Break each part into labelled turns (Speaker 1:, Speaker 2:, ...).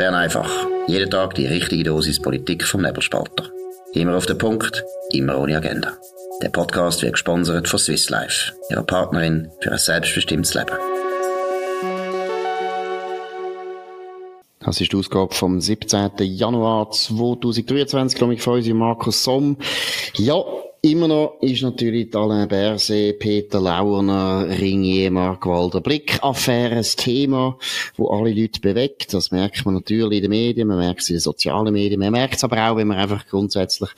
Speaker 1: Bern einfach. Jeden Tag die richtige Dosis Politik vom Nebelspalter. Immer auf den Punkt, immer ohne Agenda. Der Podcast wird gesponsert von Swiss Life, ihrer Partnerin für ein selbstbestimmtes Leben. Das ist die Ausgabe vom 17. Januar 2023, glaube ich, von uns, Markus Somm. Ja, Immer noch ist natürlich Alain Berset, Peter Lauerner, Ringier, Mark Walder Blick-Affäre ein Thema, wo alle Leute bewegt. Das merkt man natürlich in den Medien, man merkt es in den sozialen Medien, man merkt es aber auch, wenn man einfach grundsätzlich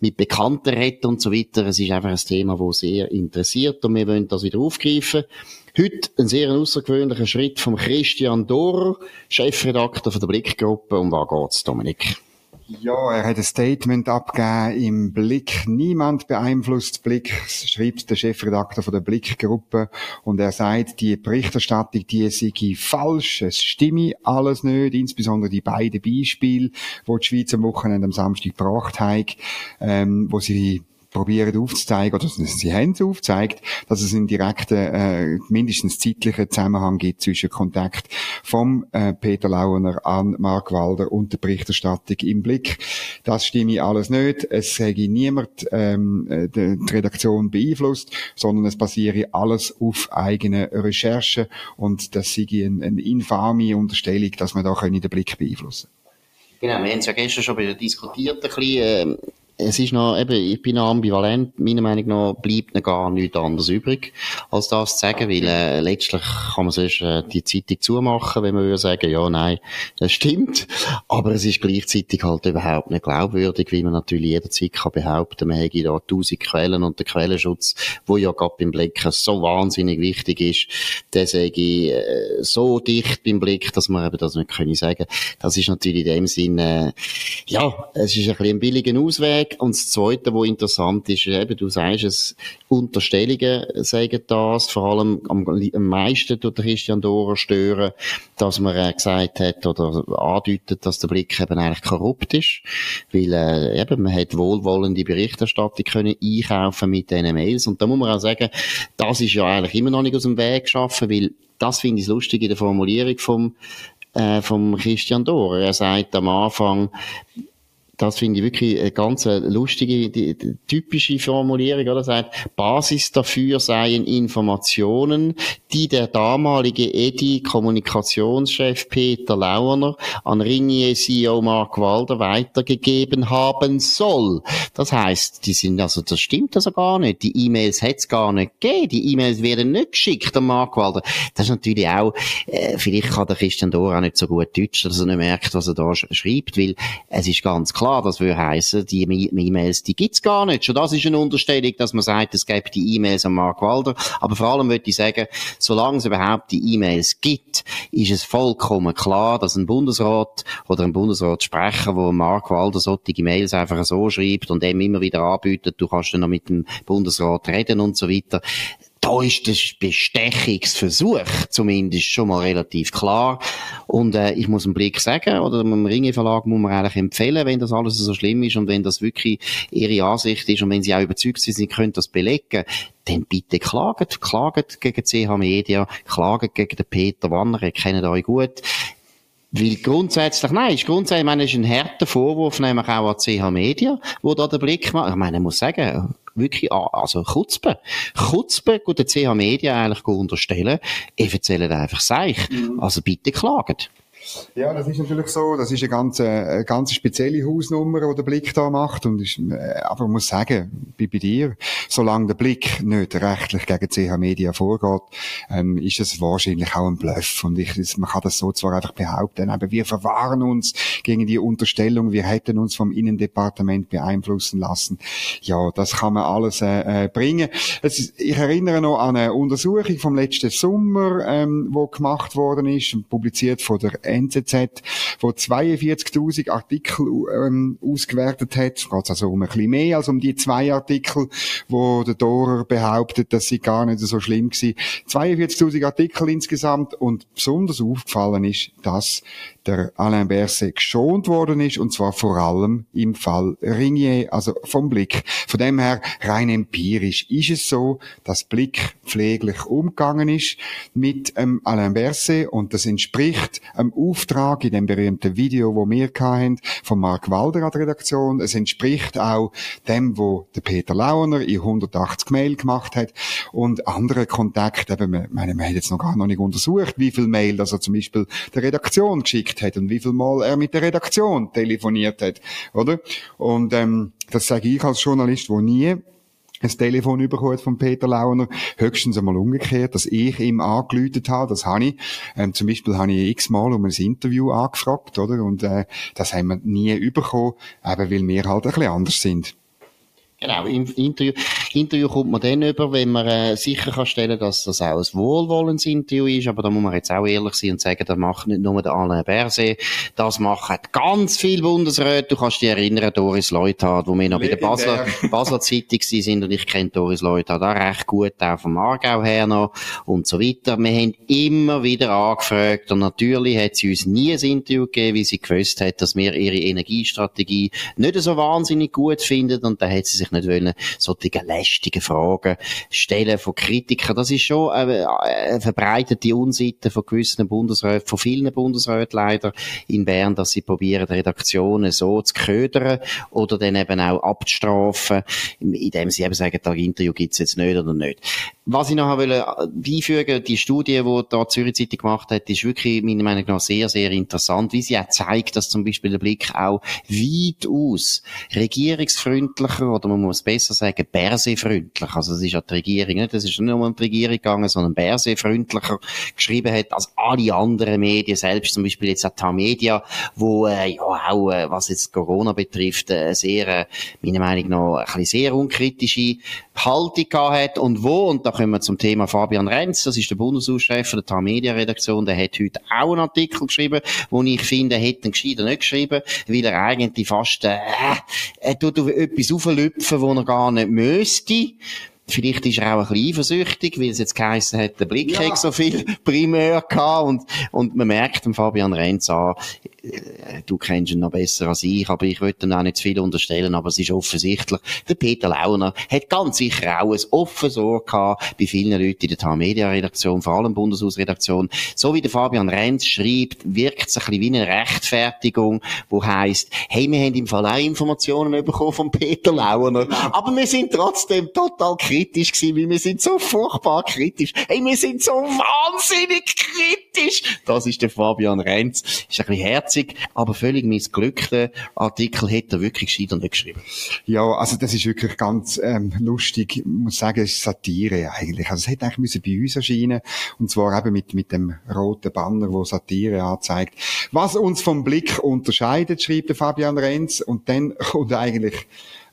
Speaker 1: mit Bekannten redet und so weiter. Es ist einfach ein Thema, das sehr interessiert und wir wollen das wieder aufgreifen. Heute ein sehr außergewöhnlicher Schritt von Christian Dorer, Chefredakteur von der Blickgruppe. Um was geht's, Dominik?
Speaker 2: Ja, er hat ein Statement abgegeben im Blick. Niemand beeinflusst Blick, schreibt der Chefredakteur von der Blickgruppe. Und er sagt, die Berichterstattung, die sei falsch. Es stimme alles nicht. Insbesondere die beiden Beispiele, die die Schweiz am Wochenende am Samstag gebracht hat, ähm, wo sie probieren aufzuzeigen, oder sie haben es aufgezeigt, dass es einen direkten, äh, mindestens zeitlichen Zusammenhang gibt zwischen Kontakt vom äh, Peter Lauener an Mark Walder und der Berichterstattung im Blick. Das stimme alles nicht. Es sage niemand ähm, äh, die, die Redaktion beeinflusst, sondern es basiere alles auf eigenen Recherchen und das sei eine, eine infame Unterstellung, dass man da den Blick beeinflussen
Speaker 1: Genau, wir haben es ja gestern schon wieder diskutiert, ein bisschen, äh, es ist noch, eben, ich bin noch ambivalent. Meiner Meinung nach bleibt noch gar nichts anderes übrig, als das zu sagen, weil, äh, letztlich kann man sonst, äh, die Zeitung zumachen, wenn man würde sagen, ja, nein, das stimmt. Aber es ist gleichzeitig halt überhaupt nicht glaubwürdig, wie man natürlich jederzeit kann behaupten, man hätte da tausend Quellen und der Quellenschutz, wo ja gerade beim Blick so wahnsinnig wichtig ist, der sage ich, äh, so dicht beim Blick, dass man eben das nicht können sagen. Das ist natürlich in dem Sinne, äh, ja, es ist ein bisschen ein billiger Ausweg, und das Zweite, was interessant ist, eben, du sagst es, Unterstellungen sagen das, vor allem am, am meisten tut Christian Dorer stören, dass man äh, gesagt hat oder andeutet, dass der Blick eben eigentlich korrupt ist, weil äh, eben, man hat wohlwollende Berichterstattung können einkaufen mit diesen Mails. Und da muss man auch sagen, das ist ja eigentlich immer noch nicht aus dem Weg geschaffen, weil das finde ich lustig in der Formulierung vom äh, vom Christian Dorer. Er sagt am Anfang, das finde ich wirklich eine ganz lustige, die, die, typische Formulierung, oder? Sagt, Basis dafür seien Informationen, die der damalige EDI-Kommunikationschef Peter Lauerner an Ringier CEO Mark Walder weitergegeben haben soll. Das heißt, die sind, also, das stimmt also gar nicht. Die E-Mails hat es gar nicht gegeben. Die E-Mails werden nicht geschickt an Mark Walder. Das ist natürlich auch, äh, vielleicht kann der Christian Dohr auch nicht so gut Deutsch, dass er nicht merkt, was er da sch schreibt, weil es ist ganz klar, klar, das würde heißen, die E-Mails, die gibt's gar nicht. Schon das ist eine Unterstellung, dass man sagt, es gäbe die E-Mails an Mark Walder. Aber vor allem würde ich sagen, solange es überhaupt die E-Mails gibt, ist es vollkommen klar, dass ein Bundesrat oder ein Bundesratssprecher, wo Mark Walder solche Mails einfach so schreibt und dem immer wieder anbietet, du kannst dann noch mit dem Bundesrat reden und so weiter, da ist der Bestechungsversuch zumindest schon mal relativ klar. Und äh, ich muss einen Blick sagen, oder dem Ringe Verlag muss man eigentlich empfehlen, wenn das alles so schlimm ist und wenn das wirklich ihre Ansicht ist und wenn sie auch überzeugt sind, sie können das belegen, dann bitte klaget, klaget gegen CH Media, klaget gegen den Peter Wanner, ihr kennt euch gut. Weil grundsätzlich, nein, ist grundsätzlich, ich meine, ist ein harter Vorwurf, nämlich auch an CH Media, wo da der Blick macht. Ich meine, ich muss sagen, wirklich an, also Kutzbe. Kutzbe, gut, der CH Media eigentlich unterstellen, ich erzähle einfach Seich. Mhm. Also bitte klagen.
Speaker 2: Ja, das ist natürlich so. Das ist eine ganz, äh, eine ganz spezielle Hausnummer, die der Blick da macht. Und ich, äh, aber ich muss sagen, bei, bei dir, solange der Blick nicht rechtlich gegen CH Media vorgeht, ähm, ist es wahrscheinlich auch ein Bluff. Und ich, man kann das so zwar einfach behaupten, aber wir verwahren uns gegen die Unterstellung, wir hätten uns vom Innendepartement beeinflussen lassen. Ja, das kann man alles äh, äh bringen. Ist, ich erinnere noch an eine Untersuchung vom letzten Sommer, ähm, wo gemacht worden ist, publiziert von der NZZ, wo 42.000 Artikel ähm, ausgewertet hat. Es geht also um ein bisschen mehr als um die zwei Artikel, wo der Dorer behauptet, dass sie gar nicht so schlimm waren. 42.000 Artikel insgesamt und besonders aufgefallen ist, dass der Alain Berset geschont worden ist, und zwar vor allem im Fall Ringier, also vom Blick. Von dem her, rein empirisch ist es so, dass Blick pfleglich umgegangen ist mit ähm, Alain Berset und das entspricht einem Auftrag in dem berühmten Video, wo wir hatten, von Mark Walder an der Redaktion. Es entspricht auch dem, wo der Peter Launer in 180 Mail gemacht hat und andere Kontakte. Eben, meine, wir haben jetzt noch gar noch nicht untersucht, wie viel Mail, er zum Beispiel der Redaktion geschickt hat und wie viel Mal er mit der Redaktion telefoniert hat, oder? Und ähm, das sage ich als Journalist, wo nie ein Telefon bekommen von Peter Launer. Höchstens einmal umgekehrt, dass ich ihm angelütet habe. Das habe ich. Ähm, zum Beispiel habe ich x-mal um ein Interview angefragt, oder? Und, äh, das haben wir nie bekommen, eben weil wir halt ein bisschen anders sind.
Speaker 1: Genau, im Interview, Interview kommt man dann über, wenn man äh, sicher kann stellen, dass das auch ein wohlwollendes Interview ist, aber da muss man jetzt auch ehrlich sein und sagen, das macht nicht nur der Alain Berset, das machen ganz viele Bundesräte. Du kannst dich erinnern, Doris Leuthard, wo wir noch bei der Basler, Basler Zeitung sind und ich kenne Doris Leuthard auch recht gut, auch vom Aargau her noch und so weiter. Wir haben immer wieder angefragt und natürlich hat sie uns nie ein Interview gegeben, wie sie gewusst hat, dass wir ihre Energiestrategie nicht so wahnsinnig gut finden und da hat sie sich nicht wollen, solche lästigen Fragen stellen von Kritikern. Das ist schon eine, eine verbreitete Unsitte von gewissen Bundesräten, von vielen Bundesräten leider in Bern, dass sie probieren, Redaktionen so zu ködern oder dann eben auch abzustrafen, indem sie eben sagen, das Interview gibt's jetzt nicht oder nicht. Was ich noch wollte äh, beifügen, die Studie, die da Zürich Zeitung gemacht hat, ist wirklich meiner Meinung nach sehr, sehr interessant, wie sie auch zeigt, dass zum Beispiel der Blick auch weit aus regierungsfreundlicher oder man muss besser sagen, Berse-freundlicher, also das ist ja die Regierung, nicht? das ist nicht nur um die Regierung gegangen, sondern Berse-freundlicher geschrieben hat als alle anderen Medien, selbst zum Beispiel jetzt auch Media, wo äh, ja auch, äh, was jetzt Corona betrifft, äh, sehr, äh, meiner Meinung nach, ein bisschen sehr unkritische Haltung gehabt hat und wo, und da kommen wir zum Thema Fabian Renz, das ist der Bundeshauschef der TAM-Media-Redaktion, der hat heute auch einen Artikel geschrieben, wo ich finde, er hätte ihn gescheiter nicht geschrieben, weil er eigentlich fast, äh, er tut etwas auflüpfen, wo er gar nicht müsste. Vielleicht ist er auch ein bisschen eifersüchtig, weil es jetzt geheißen hat, der Blick ja. hat so viel primär gehabt und, und man merkt dem Fabian Renz an, du kennst ihn noch besser als ich, aber ich würde ihm auch nicht zu viel unterstellen, aber es ist offensichtlich, der Peter Launer hat ganz sicher auch ein offenes Ohr gehabt bei vielen Leuten in der TAM-Media-Redaktion, vor allem Bundeshausredaktion. So wie der Fabian Renz schreibt, wirkt es ein bisschen wie eine Rechtfertigung, wo heisst, hey, wir haben im Fall auch Informationen bekommen von Peter Launer, aber wir sind trotzdem total kritisch gewesen, weil wir sind so furchtbar kritisch. Hey, wir sind so wahnsinnig kritisch! Das ist der Fabian Renz. Ist ein bisschen herzlich herzig, aber völlig missglückter Artikel hätte er wirklich gescheit und geschrieben.
Speaker 2: Ja, also das ist wirklich ganz ähm, lustig. Ich muss sagen, es ist Satire eigentlich. Also es hätte eigentlich müssen bei uns erscheinen und zwar eben mit, mit dem roten Banner, wo Satire anzeigt. Was uns vom Blick unterscheidet, schreibt der Fabian Renz und dann kommt eigentlich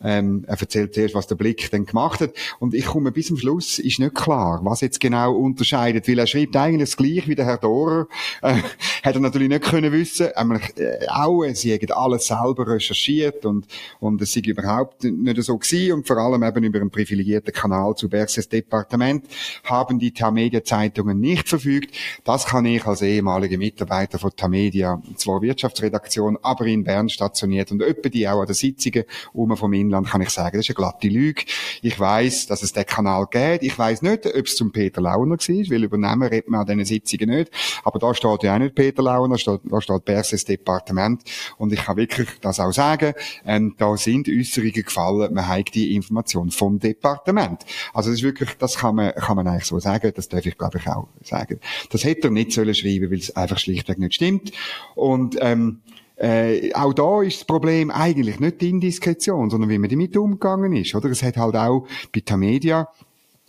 Speaker 2: ähm, er erzählt zuerst, was der Blick dann gemacht hat. Und ich komme bis zum Schluss, ist nicht klar, was jetzt genau unterscheidet, weil er schreibt eigentlich das Gleiche wie der Herr Dorer. Äh, hat er natürlich nicht können wissen. Äh, auch, sie haben alles selber recherchiert und, und es sei überhaupt nicht so gewesen. Und vor allem eben über einen privilegierten Kanal zu Berses Departement haben die Tamedia Zeitungen nicht verfügt. Das kann ich als ehemaliger Mitarbeiter von Tamedia, zwar Wirtschaftsredaktion, aber in Bern stationiert und öppe die auch an den Sitzungen um vom Inland kann ich sagen, das ist eine glatte Lüge. Ich weiß, dass es den Kanal gibt. Ich weiß nicht, ob es zum Peter Launer war, weil übernehmen redet man an diesen Sitzungen nicht. Aber da steht ja auch nicht Peter Launer, da steht, da steht Berses Departement. Und ich kann wirklich das auch sagen, ähm, da sind Äußerungen gefallen, man hat die Information vom Departement. Also das ist wirklich, das kann man, kann man eigentlich so sagen, das darf ich glaube ich auch sagen. Das hätte er nicht sollen schreiben, weil es einfach schlichtweg nicht stimmt. Und, ähm, äh, auch da ist das Problem eigentlich nicht die Indiskretion, sondern wie man damit umgegangen ist, oder? Es hat halt auch bei Tamedia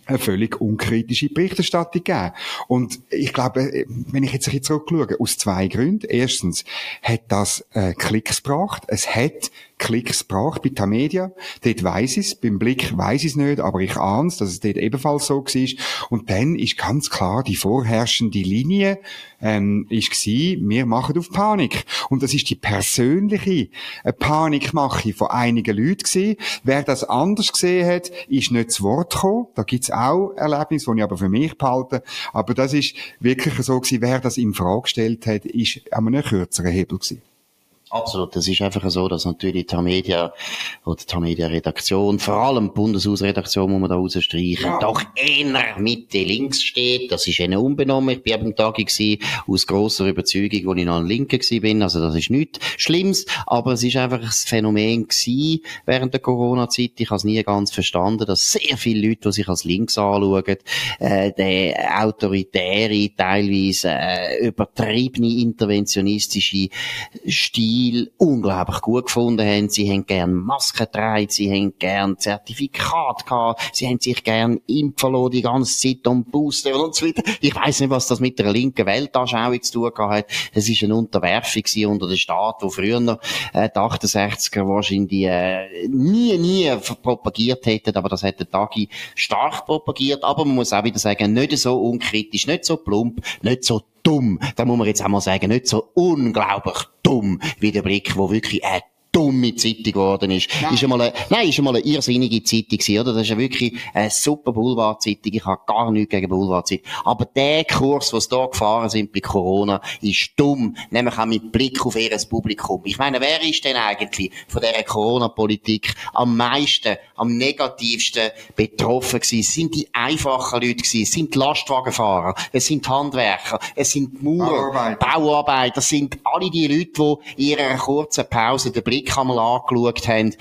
Speaker 2: eine völlig unkritische Berichterstattung gegeben. Und ich glaube, äh, wenn ich jetzt ein bisschen aus zwei Gründen. Erstens hat das äh, Klicks gebracht. Es hat Klicks gebracht bei Tamedia. Dort weiss ich beim Blick weiss ich es nicht, aber ich ahne es, dass es dort ebenfalls so war. Und dann ist ganz klar die vorherrschende Linie, ähm, ist gewesen, wir machen auf Panik. Und das ist die persönliche äh, Panikmache von einigen Leuten gewesen. Wer das anders gesehen hat, ist nicht zu Wort gekommen. Da gibt's auch Erlebnisse, die ich aber für mich behalte. Aber das ist wirklich so gewesen, wer das in Frage gestellt hat, ist an einem kürzeren Hebel gewesen.
Speaker 1: Absolut. Es ist einfach so, dass natürlich die Media oder die Media-Redaktion, vor allem die Bundeshausredaktion, muss man da rausstreichen, ja. doch eher Mitte links steht. Das ist ihnen unbenommen. Ich bin am Tag gewesen, aus grosser Überzeugung, wo ich noch ein Linker gewesen bin. Also das ist nichts Schlimmes. Aber es ist einfach ein Phänomen gewesen während der Corona-Zeit. Ich habe es nie ganz verstanden, dass sehr viele Leute, die sich als links anschauen, äh, der autoritäre, teilweise äh, übertriebene, interventionistische Stil Stil unglaublich gut gefunden haben. Sie haben gern Masken getragen, sie haben gern Zertifikat gehabt, sie haben sich gern impfen lassen, die ganze Zeit und Booster und so weiter. Ich weiss nicht, was das mit der linken Weltanschauung zu tun hat. Es ist eine Unterwerfung unter den Staat, wo früher äh, die 68er wahrscheinlich äh, nie, nie propagiert hätten, aber das hat der Tagi stark propagiert. Aber man muss auch wieder sagen, nicht so unkritisch, nicht so plump, nicht so dumm. Da muss man jetzt einmal sagen, nicht so unglaublich dumm wie der Blick, wo wirklich ein dumme Zeitung geworden ist. Nein. Ist einmal eine, nein, ist einmal eine irrsinnige Zeitung gewesen, oder? Das ist ja wirklich eine super Boulevard-Zeitung. Ich habe gar nichts gegen Boulevard-Zeitung. Aber der Kurs, was da gefahren sind bei Corona, ist dumm. Nämlich auch mit Blick auf ihr Publikum. Ich meine, wer ist denn eigentlich von dieser Corona-Politik am meisten, am negativsten betroffen gewesen? Es sind die einfachen Leute gewesen. Es sind die Lastwagenfahrer. Es sind Handwerker. Es sind Maurer. Bauarbeiter. Bauarbeiter. Das sind alle die Leute, die in ihrer kurzen Pause den Blick Einmal angeschaut haben,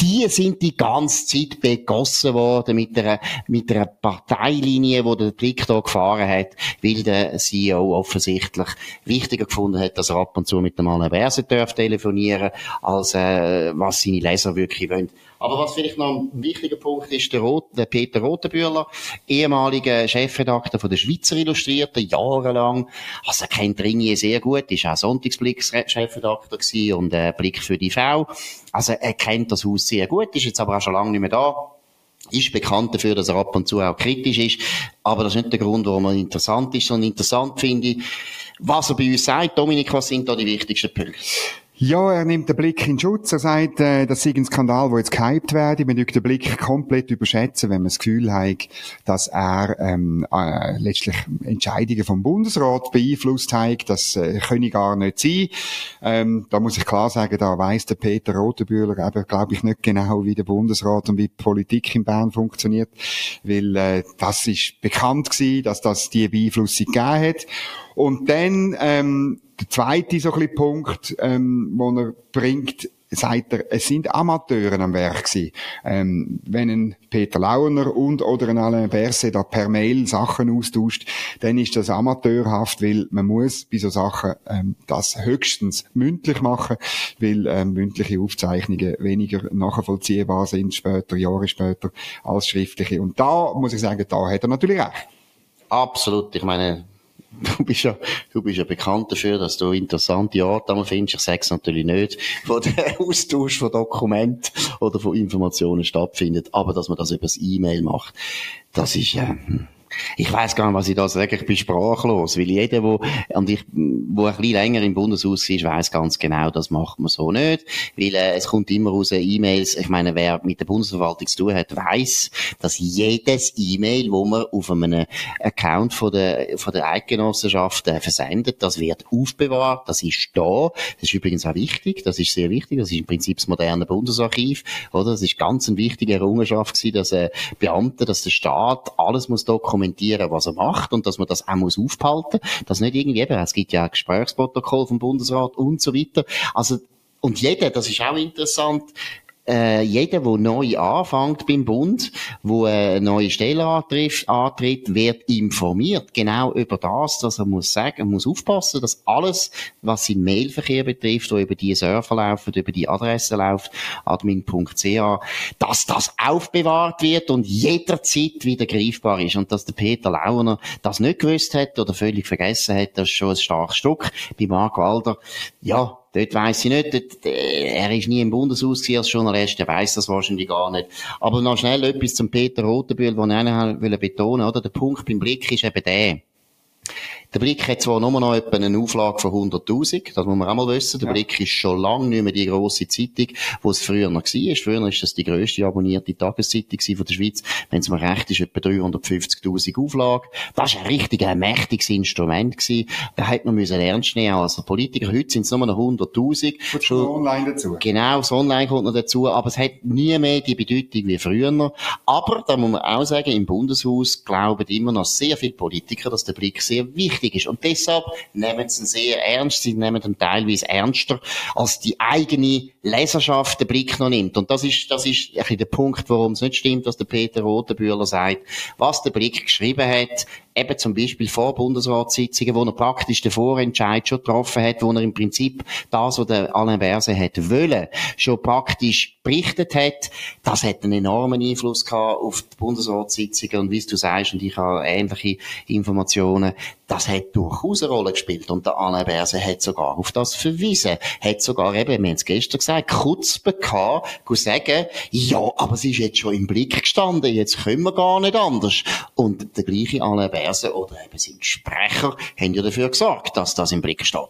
Speaker 1: die sind die ganze Zeit begossen worden mit einer, mit einer Parteilinie, wo der Blick da gefahren hat, weil der CEO offensichtlich wichtiger gefunden hat, dass er ab und zu mit dem Alain Berset telefonieren als äh, was seine Leser wirklich wollen. Aber was vielleicht noch ein wichtiger Punkt ist, der, Rot, der Peter Rotenbühler, ehemaliger Chefredakteur von der Schweizer Illustrierten, jahrelang. Also er kennt Ringier sehr gut, ist auch Sonntagsblick-Chefredakteur gewesen und äh, Blick für die V. Also er kennt das Haus sehr gut, ist jetzt aber auch schon lange nicht mehr da ist bekannt dafür, dass er ab und zu auch kritisch ist. Aber das ist nicht der Grund, warum er interessant ist, sondern interessant finde ich, was er bei uns sagt. Dominik, was sind da die wichtigsten Punkte?
Speaker 2: Ja, er nimmt den Blick in Schutz. Er sagt, äh, das sei ein Skandal, der jetzt gehypt werde. Man den Blick komplett überschätzen, wenn man das Gefühl hat, dass er ähm, äh, letztlich Entscheidungen vom Bundesrat beeinflusst hat. Das äh, könne gar nicht sein. Ähm, da muss ich klar sagen, da weiss der Peter Rotenbühler eben, glaube ich, nicht genau, wie der Bundesrat und wie die Politik in Bern funktioniert. Weil äh, das ist bekannt gewesen, dass das die Beeinflussung gegeben hat. Und dann ähm, der zweite so ein Punkt, ähm, wo er bringt, sagt er, es sind Amateure am Werk gewesen. Ähm, wenn ein Peter Launer und oder ein Alain Berset da per Mail Sachen austauscht, dann ist das amateurhaft, weil man muss bei so Sachen ähm, das höchstens mündlich machen, weil ähm, mündliche Aufzeichnungen weniger nachvollziehbar sind später, Jahre später, als schriftliche. Und da muss ich sagen, da hat er natürlich recht.
Speaker 1: Absolut. Ich meine, Du bist ja, du bist ja bekannt dafür, dass du interessante Orte findest. Ich sage es natürlich nicht, wo der Austausch von Dokumenten oder von Informationen stattfindet, aber dass man das über das E-Mail macht, das ist, ja, äh, ich weiß gar nicht, was ich da sage. Ich bin sprachlos, weil jeder, wo, und ich, wo ein bisschen länger im Bundeshaus ist, weiß ganz genau, das macht man so nicht, weil äh, es kommt immer raus E-Mails. Ich meine, wer mit der Bundesverwaltung zu tun hat, weiß, dass jedes E-Mail, wo man auf einem Account von der von der Eidgenossenschaft äh, versendet, das wird aufbewahrt, das ist da. Das ist übrigens auch wichtig. Das ist sehr wichtig. Das ist im Prinzip das moderne Bundesarchiv, oder? Das ist ganz eine wichtige Errungenschaft gewesen, dass äh, Beamte, dass der Staat alles muss dokumentieren dokumentieren, was er macht und dass man das auch muss aufhalten, dass nicht irgendwie eben, es gibt ja ein Gesprächsprotokoll vom Bundesrat und so weiter. Also und jeder, das ist auch interessant, äh, jeder, der neu anfängt beim Bund, wo eine neue Stelle antritt, antritt, wird informiert genau über das, dass er muss sagen, muss aufpassen, dass alles, was sein Mailverkehr betrifft, wo über die Server laufen, über die Adresse läuft, admin.ca, dass das aufbewahrt wird und jederzeit wieder greifbar ist und dass der Peter Launer das nicht gewusst hat oder völlig vergessen hat, das ist schon ein starkes Stück. Bei Mark Walder, ja, Dort weiss ich nicht, dort, äh, er ist nie im Bundeshaus als Journalist, er weiss das wahrscheinlich gar nicht. Aber noch schnell etwas zum Peter Rotenbühl, den ich betonen will, oder? Der Punkt beim Blick ist eben der Der Blick hat zwar nur noch etwa eine Auflage von 100.000, das muss man auch mal wissen. Der ja. Blick ist schon lange nicht mehr die grosse Zeitung, wo es früher noch war. Früher war das die grösste abonnierte Tageszeitung von der Schweiz. Wenn es mir recht ist, etwa 350.000 Auflage. Das war ein richtig ein mächtiges Instrument gewesen. Da hätte man müssen ernst nehmen Also Politiker, heute sind es nur noch 100.000.
Speaker 2: Kommt schon online dazu.
Speaker 1: Genau, das Online kommt noch dazu. Aber es hat nie mehr die Bedeutung wie früher. Aber, da muss man auch sagen, im Bundeshaus glauben immer noch sehr viele Politiker, dass der Blick sehr wichtig ist. Und deshalb nehmen sie ihn sehr ernst. Sie nehmen ihn teilweise ernster, als die eigene Leserschaft den Blick noch nimmt. Und das ist, das ist ein bisschen der Punkt, warum es nicht stimmt, was der Peter Rotenbühler sagt. Was der Blick geschrieben hat, eben zum Beispiel vor Bundesratssitzungen, wo er praktisch den Vorentscheid schon getroffen hat, wo er im Prinzip das, was der Alain Berset hätte wollen, schon praktisch berichtet hat, das hat einen enormen Einfluss gehabt auf die Bundesratssitzungen und wie du sagst, und ich habe ähnliche Informationen, das hat durchaus eine Rolle gespielt und der Alain Berset hat sogar auf das verwiesen, hat sogar eben, wir haben es gestern gesagt, kurz gehabt, sagen, ja, aber sie ist jetzt schon im Blick gestanden, jetzt können wir gar nicht anders. Und der gleiche Alain Berset oder eben sein Sprecher haben ja dafür gesorgt, dass das im Blick steht.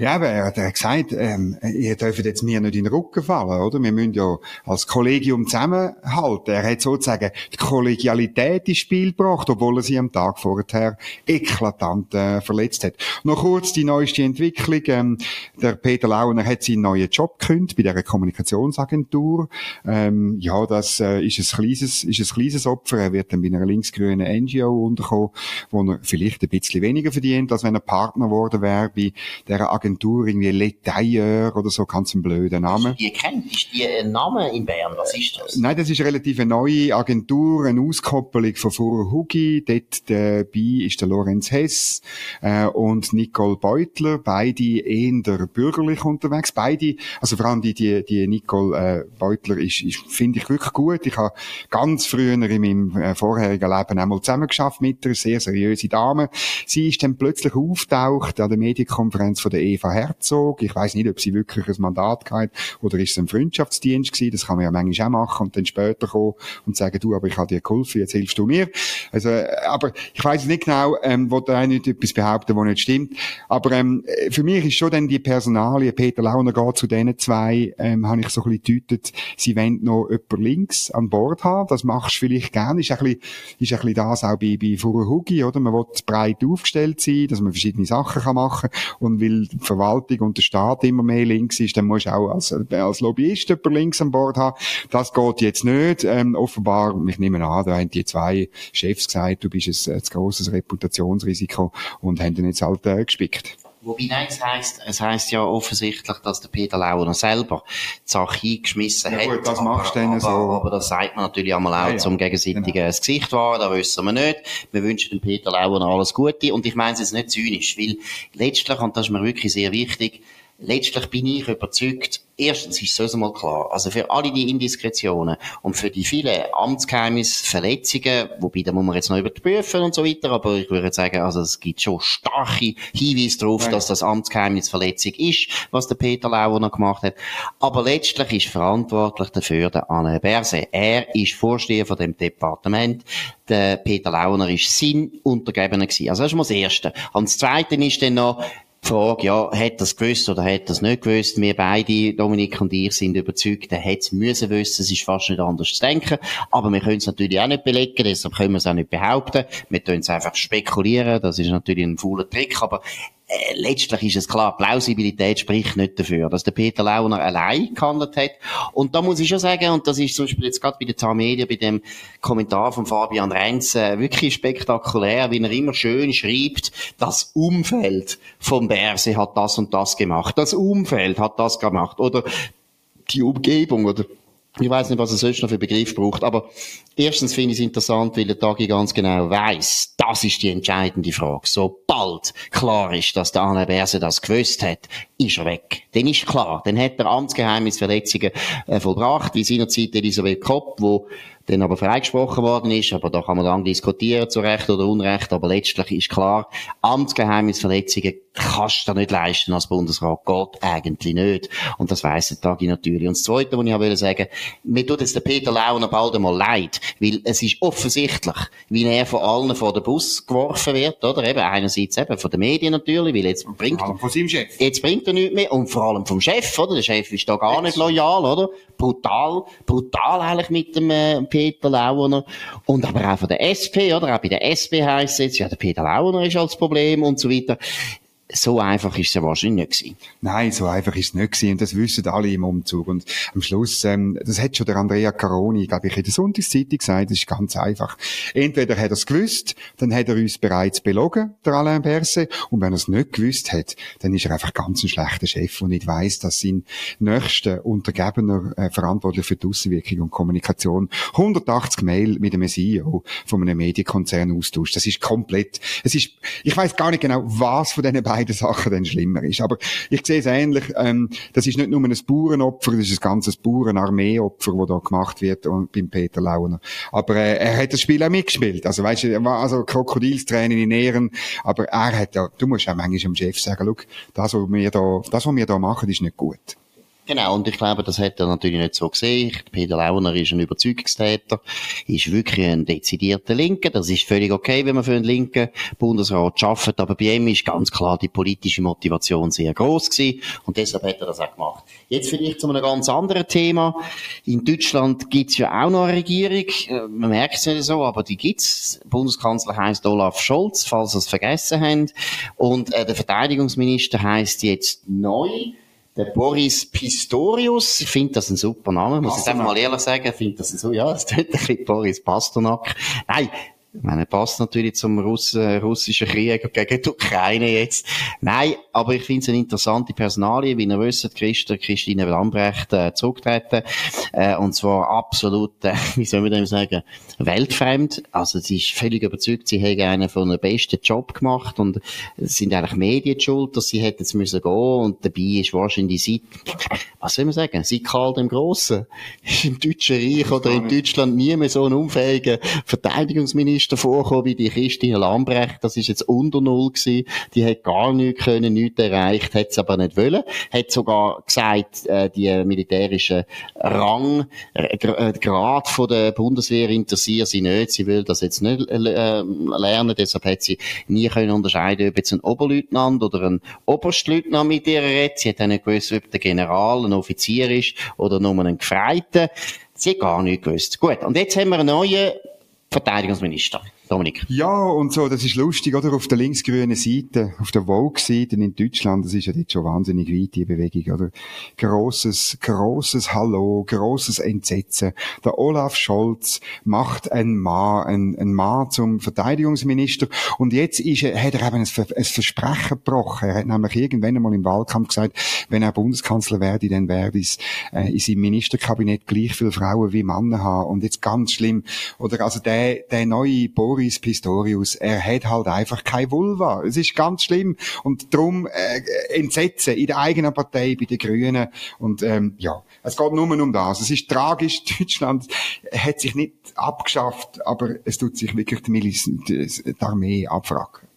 Speaker 2: Ja, aber er hat gesagt, ähm, ihr dürft jetzt mir nicht in den Rücken fallen, oder? Wir müssen ja als Kollegium zusammenhalten. Er hat sozusagen die Kollegialität ins Spiel gebracht, obwohl er sie am Tag vorher eklatant äh, verletzt hat. Noch kurz die neueste Entwicklung. Ähm, der Peter Launer hat seinen neuen Job gekündigt bei dieser Kommunikationsagentur. Ähm, ja, das äh, ist, ein kleines, ist ein kleines Opfer. Er wird dann bei einer linksgrünen NGO unterkommen, wo er vielleicht ein bisschen weniger verdient, als wenn er Partner geworden wäre bei dieser Agentur Agentur, irgendwie Letailleur oder so, ganz ein blöder Name.
Speaker 1: Die kennt, ist die ein Name in Bern? Was ist das?
Speaker 2: Nein, das ist relativ eine neue Agentur, eine Auskoppelung von Fuhrer Hugi. Dort dabei ist der Lorenz Hess äh, und Nicole Beutler, beide eher bürgerlich unterwegs. Beide, also vor allem die, die, die Nicole äh, Beutler ist, ist finde ich wirklich gut. Ich habe ganz früher in meinem äh, vorherigen Leben einmal zusammengeschafft mit einer sehr seriöse Dame. Sie ist dann plötzlich auftaucht an der Medienkonferenz von der Eva Herzog. Ich weiß nicht, ob sie wirklich ein Mandat hat oder ist es ein Freundschaftsdienst gewesen. Das kann man ja manchmal auch machen und dann später kommen und sagen, du, aber ich habe dir geholfen, jetzt hilfst du mir. Also, äh, aber ich weiß nicht genau, ähm, wo da nicht etwas behaupten, was nicht stimmt. Aber ähm, für mich ist schon dann die Personalie, Peter Launer geht zu diesen zwei, ähm, habe ich so ein bisschen deutet, sie wollen noch jemand links an Bord haben. Das machst du vielleicht gerne. Ist ein bisschen, ist ein bisschen das auch bei, bei Furuhugi, oder? Man will breit aufgestellt sein, dass man verschiedene Sachen kann machen und will Verwaltung und der Staat immer mehr links ist, dann musst du auch als, als Lobbyist jemanden links an Bord haben. Das geht jetzt nicht. Ähm, offenbar, ich nehme an, da haben die zwei Chefs gesagt, du bist ein, ein grosses Reputationsrisiko und haben dann jetzt halt äh, gespickt.
Speaker 1: Wobei, nein, es heisst, es heisst ja offensichtlich, dass der Peter Launer selber die Sache eingeschmissen ja,
Speaker 2: gut, hat. das machst du
Speaker 1: aber,
Speaker 2: so.
Speaker 1: Aber, das sagt man natürlich einmal auch ja, ja. zum gegenseitigen genau. Gesicht wahren, da wissen wir nicht. Wir wünschen dem Peter Launer alles Gute und ich meine es jetzt nicht zynisch, weil letztlich, und das ist mir wirklich sehr wichtig, letztlich bin ich überzeugt, erstens ist es mal klar, also für alle die Indiskretionen und für die vielen Amtsgeheimnisverletzungen, wobei da muss man jetzt noch überprüfen und so weiter, aber ich würde sagen, also es gibt schon starke Hinweise darauf, ja. dass das Amtsgeheimnisverletzung ist, was der Peter Lauer noch gemacht hat. Aber letztlich ist verantwortlich dafür der Anne Berse. Er ist Vorsteher von dem Departement. Der Peter Launer ist sein Untergebener gewesen. Also das ist mal das Erste. Und das Zweite ist dann noch, Frage, ja, hat das gewusst oder hat das nicht gewusst? Wir beide, Dominik und ich, sind überzeugt, er hätte es müssen wissen. Es ist fast nicht anders zu denken. Aber wir können es natürlich auch nicht belegen, deshalb können wir es auch nicht behaupten. Wir können es einfach spekulieren. Das ist natürlich ein fauler Trick, aber letztlich ist es klar, Plausibilität spricht nicht dafür, dass der Peter Launer allein gehandelt hat. Und da muss ich schon sagen, und das ist zum Beispiel jetzt gerade bei der Tamedia, bei dem Kommentar von Fabian Renz, äh, wirklich spektakulär, wie er immer schön schreibt, das Umfeld vom Berse hat das und das gemacht, das Umfeld hat das gemacht, oder die Umgebung, oder ich weiß nicht, was er sonst noch für Begriff braucht, aber erstens finde ich es interessant, weil der Tagi ganz genau weiß, das ist die entscheidende Frage. Sobald klar ist, dass der Anne Berse das gewusst hat, ist er weg. Dann ist klar, dann hat er Amtsgeheimnisverletzungen äh, vollbracht, wie seinerzeit Elisabeth Kopp, wo dann aber freigesprochen worden ist, aber da kann man dann diskutieren, zu Recht oder Unrecht, aber letztlich ist klar, Amtsgeheimnisverletzungen kannst du nicht leisten als Bundesrat, geht eigentlich nicht. Und das weiss der Tagi natürlich. Und das Zweite, was ich auch sagen mir tut jetzt der Peter Launer bald einmal leid, weil es ist offensichtlich, wie er von allen vor der Bus geworfen wird, oder? Eben einerseits eben von den Medien natürlich, weil jetzt bringt,
Speaker 2: von seinem Chef.
Speaker 1: jetzt bringt er nichts mehr und vor allem vom Chef, oder? Der Chef ist da gar nicht loyal, oder? Brutal, brutal eigentlich mit dem äh, Peter Launer und aber auch von der SP, oder? Auch bei der SP heisst es jetzt, ja, der Peter Launer ist als Problem und so weiter. So einfach ist es wahrscheinlich nicht gewesen.
Speaker 2: Nein, so einfach ist es nicht gewesen. Und das wissen alle im Umzug. Und am Schluss, ähm, das hat schon der Andrea Caroni, glaube ich, in der Sonntagszeitung gesagt, das ist ganz einfach. Entweder hat er es gewusst, dann hat er uns bereits belogen, der Alain Berset. Und wenn er es nicht gewusst hat, dann ist er einfach ganz ein schlechter Chef und nicht weiss, dass sein nächster Untergebener äh, verantwortlich für die Auswirkung und Kommunikation 180 Mail mit einem CEO von einem Medienkonzern austauscht. Das ist komplett, es ist, ich weiß gar nicht genau, was von diesen beiden Sachen denn schlimmer ist. Aber ich sehe es ähnlich, ähm, das ist nicht nur ein Bauernopfer, das ist ein ganzes Bauernarmeeopfer, das da gemacht wird und beim Peter Launer. Aber äh, er hat das Spiel auch mitgespielt. Also weißt du, also Krokodilstränen in Ehren, aber er hat ja, du musst auch manchmal dem Chef sagen, schau, das, was wir da, das, was wir da machen, ist nicht gut.
Speaker 1: Genau, und ich glaube, das hat er natürlich nicht so gesehen. Peter Launer ist ein Überzeugungstäter, ist wirklich ein dezidierter Linker. Das ist völlig okay, wenn man für einen linken Bundesrat arbeitet, aber bei ihm ist ganz klar die politische Motivation sehr groß gewesen und deshalb hat er das auch gemacht. Jetzt vielleicht zu einem ganz anderen Thema. In Deutschland gibt's ja auch noch eine Regierung, Äh, man merkt es nicht so, aber die gibt's. Bundeskanzler heißt Olaf Scholz, falls ihr es vergessen habt, und äh, der Verteidigungsminister heißt jetzt neu der Boris Pistorius, ich finde das ein super Name, muss ich jetzt einfach mal ehrlich sagen, ich finde das so, ja, es tut ein bisschen Boris Pasternak. Nein, ich meine, passt natürlich zum Russ äh, russischen Krieg gegen die Ukraine jetzt. Nein, aber ich finde es eine interessante Personalie. Wie ihr wisst, Christa, Christine Lambrecht äh, zurücktreten. Äh, und zwar absolut, äh, wie soll man dem sagen, weltfremd. Also sie ist völlig überzeugt, sie hätte einen von einem besten Job gemacht und es sind eigentlich Medien schuld, dass sie hätte jetzt müssen gehen und dabei ist wahrscheinlich sie, was soll man sagen, sie Karl dem Grossen. Ist im Deutschen Reich oder in Deutschland nie mehr so ein unfähiger Verteidigungsminister vorgekommen wie die Christine Lambrecht. Das ist jetzt unter Null gewesen. Die hat gar nichts können, nichts erreicht, hat es aber nicht wollen. Hat sogar gesagt, äh, die militärischen Rang, äh, äh, Grad von der Bundeswehr interessiert sie nicht. Sie will das jetzt nicht äh, lernen. Deshalb hat sie nie können unterscheiden, ob jetzt ein Oberleutnant oder ein Oberstleutnant mit ihr redet. Sie hat auch nicht gewusst, ob der General ein Offizier ist oder nur ein Gefreiter. Sie hat gar nicht gewusst. Gut. Und jetzt haben wir einen neuen Verteidigungsminister. Dominik.
Speaker 2: Ja, und so, das ist lustig, oder? Auf der linksgrünen Seite, auf der Vogue-Seite in Deutschland, das ist ja jetzt schon wahnsinnig weit, die Bewegung, oder? Grosses, grosses Hallo, grosses Entsetzen. Der Olaf Scholz macht einen Mann, einen, einen Mann zum Verteidigungsminister. Und jetzt ist er, hat er eben ein, ein Versprechen gebrochen. Er hat nämlich irgendwann einmal im Wahlkampf gesagt, wenn er Bundeskanzler werde, dann werde es äh, in seinem Ministerkabinett gleich viele Frauen wie Männer haben. Und jetzt ganz schlimm. Oder also der, der neue Boris Pistorius, er hat halt einfach keine Vulva. Es ist ganz schlimm. Und darum äh, Entsetzen in der eigenen Partei, bei den Grünen. Und ähm, ja, es geht nur um das. Es ist tragisch. Deutschland hat sich nicht abgeschafft, aber es tut sich wirklich die, Milis die, die Armee abfragen.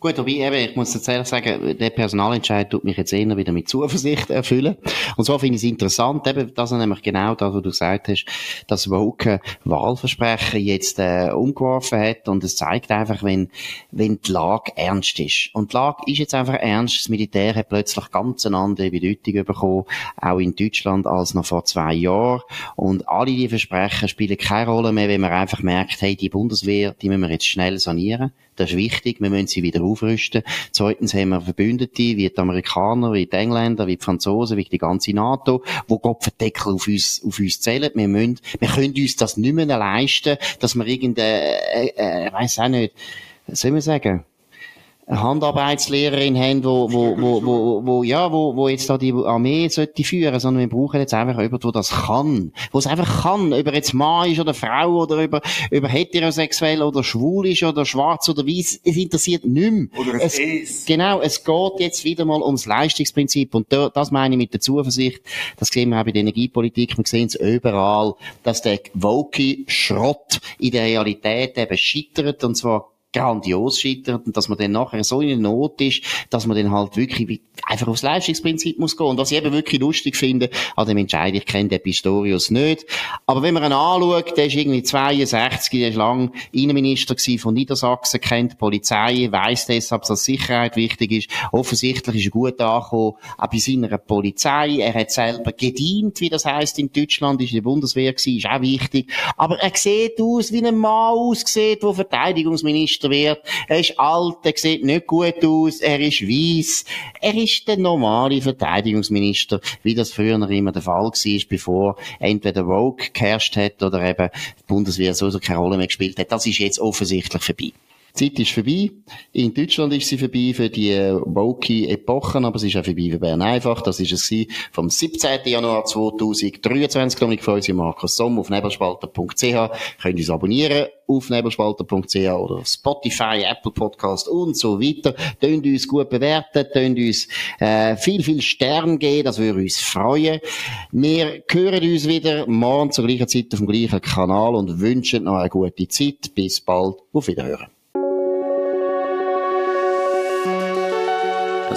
Speaker 1: Gut, wobei eben, ich muss jetzt ehrlich sagen, der Personalentscheid tut mich jetzt eher wieder mit Zuversicht erfüllen. Und so finde ich es interessant, eben, dass er nämlich genau das, was du gesagt hast, dass Woke Wahlversprechen jetzt äh, umgeworfen hat und es zeigt einfach, wenn, wenn die Lage ernst ist. Und die Lage ist jetzt einfach ernst. Das Militär hat plötzlich ganz eine andere Bedeutung bekommen, auch in Deutschland, als noch vor zwei Jahren. Und alle die Versprechen spielen keine Rolle mehr, wenn man einfach merkt, hey, die Bundeswehr, die müssen wir jetzt schnell sanieren. Das ist wichtig. Wir müssen sie wieder aufrüsten. Zweitens haben wir Verbündete, wie die Amerikaner, wie die Engländer, wie die Franzosen, wie die ganze NATO, wo Kopfendeckel auf uns, auf uns zählen. Wir müssen, wir können uns das nicht mehr leisten, dass wir irgendeine, äh, äh, weiss auch nicht, was soll man sagen? Handarbeitslehrerin haben, wo, wo, wo, wo, wo, ja, wo, wo jetzt da die Armee sollte führen, sondern wir brauchen jetzt einfach jemanden, der das kann. Wo es einfach kann. Ob er jetzt Mann ist oder Frau oder über, über heterosexuell oder schwul ist oder schwarz oder weiß. Es interessiert nicht mehr.
Speaker 2: Oder
Speaker 1: es,
Speaker 2: Es.
Speaker 1: Genau. Es geht jetzt wieder mal ums Leistungsprinzip. Und da, das meine ich mit der Zuversicht. Das sehen wir auch bei der Energiepolitik. Wir sehen es überall, dass der woke Schrott in der Realität eben scheitert. Und zwar grandios scheitert und dass man dann nachher so in Not ist, dass man dann halt wirklich einfach aufs Leistungsprinzip muss gehen. Und was ich eben wirklich lustig finde, an dem Entscheid, ich kenne den Pistorius nicht, aber wenn man ihn anschaut, der ist irgendwie 62, der ist lang Innenminister von Niedersachsen, kennt die Polizei, weiss deshalb, dass Sicherheit wichtig ist. Offensichtlich ist er gut angekommen, auch bei seiner Polizei. Er hat selber gedient, wie das heisst in Deutschland, ist in der Bundeswehr gewesen, ist auch wichtig. Aber er sieht aus, wie ein Mann aussieht, der Verteidigungsminister wird. Er ist alt, er sieht nicht gut aus, er ist weiss. Er ist der normale Verteidigungsminister, wie das früher immer der Fall war, bevor entweder Vogue geherrscht hat oder eben die Bundeswehr so keine Rolle mehr gespielt hat. Das ist jetzt offensichtlich vorbei. Die Zeit ist vorbei. In Deutschland ist sie vorbei für die woke Epochen, aber sie ist auch vorbei für Bern einfach. Das ist es vom 17. Januar 2023. Dominik Freusi und Markus Somm auf nebelspalter.ch. Könnt uns abonnieren auf nebelspalter.ch oder auf Spotify, Apple Podcast und so weiter. Tönt uns gut bewerten, tönt uns äh, viel, viel Stern geben, das würde uns freuen. Wir hören uns wieder morgen zur gleichen Zeit auf dem gleichen Kanal und wünschen noch eine gute Zeit. Bis bald, auf Wiederhören.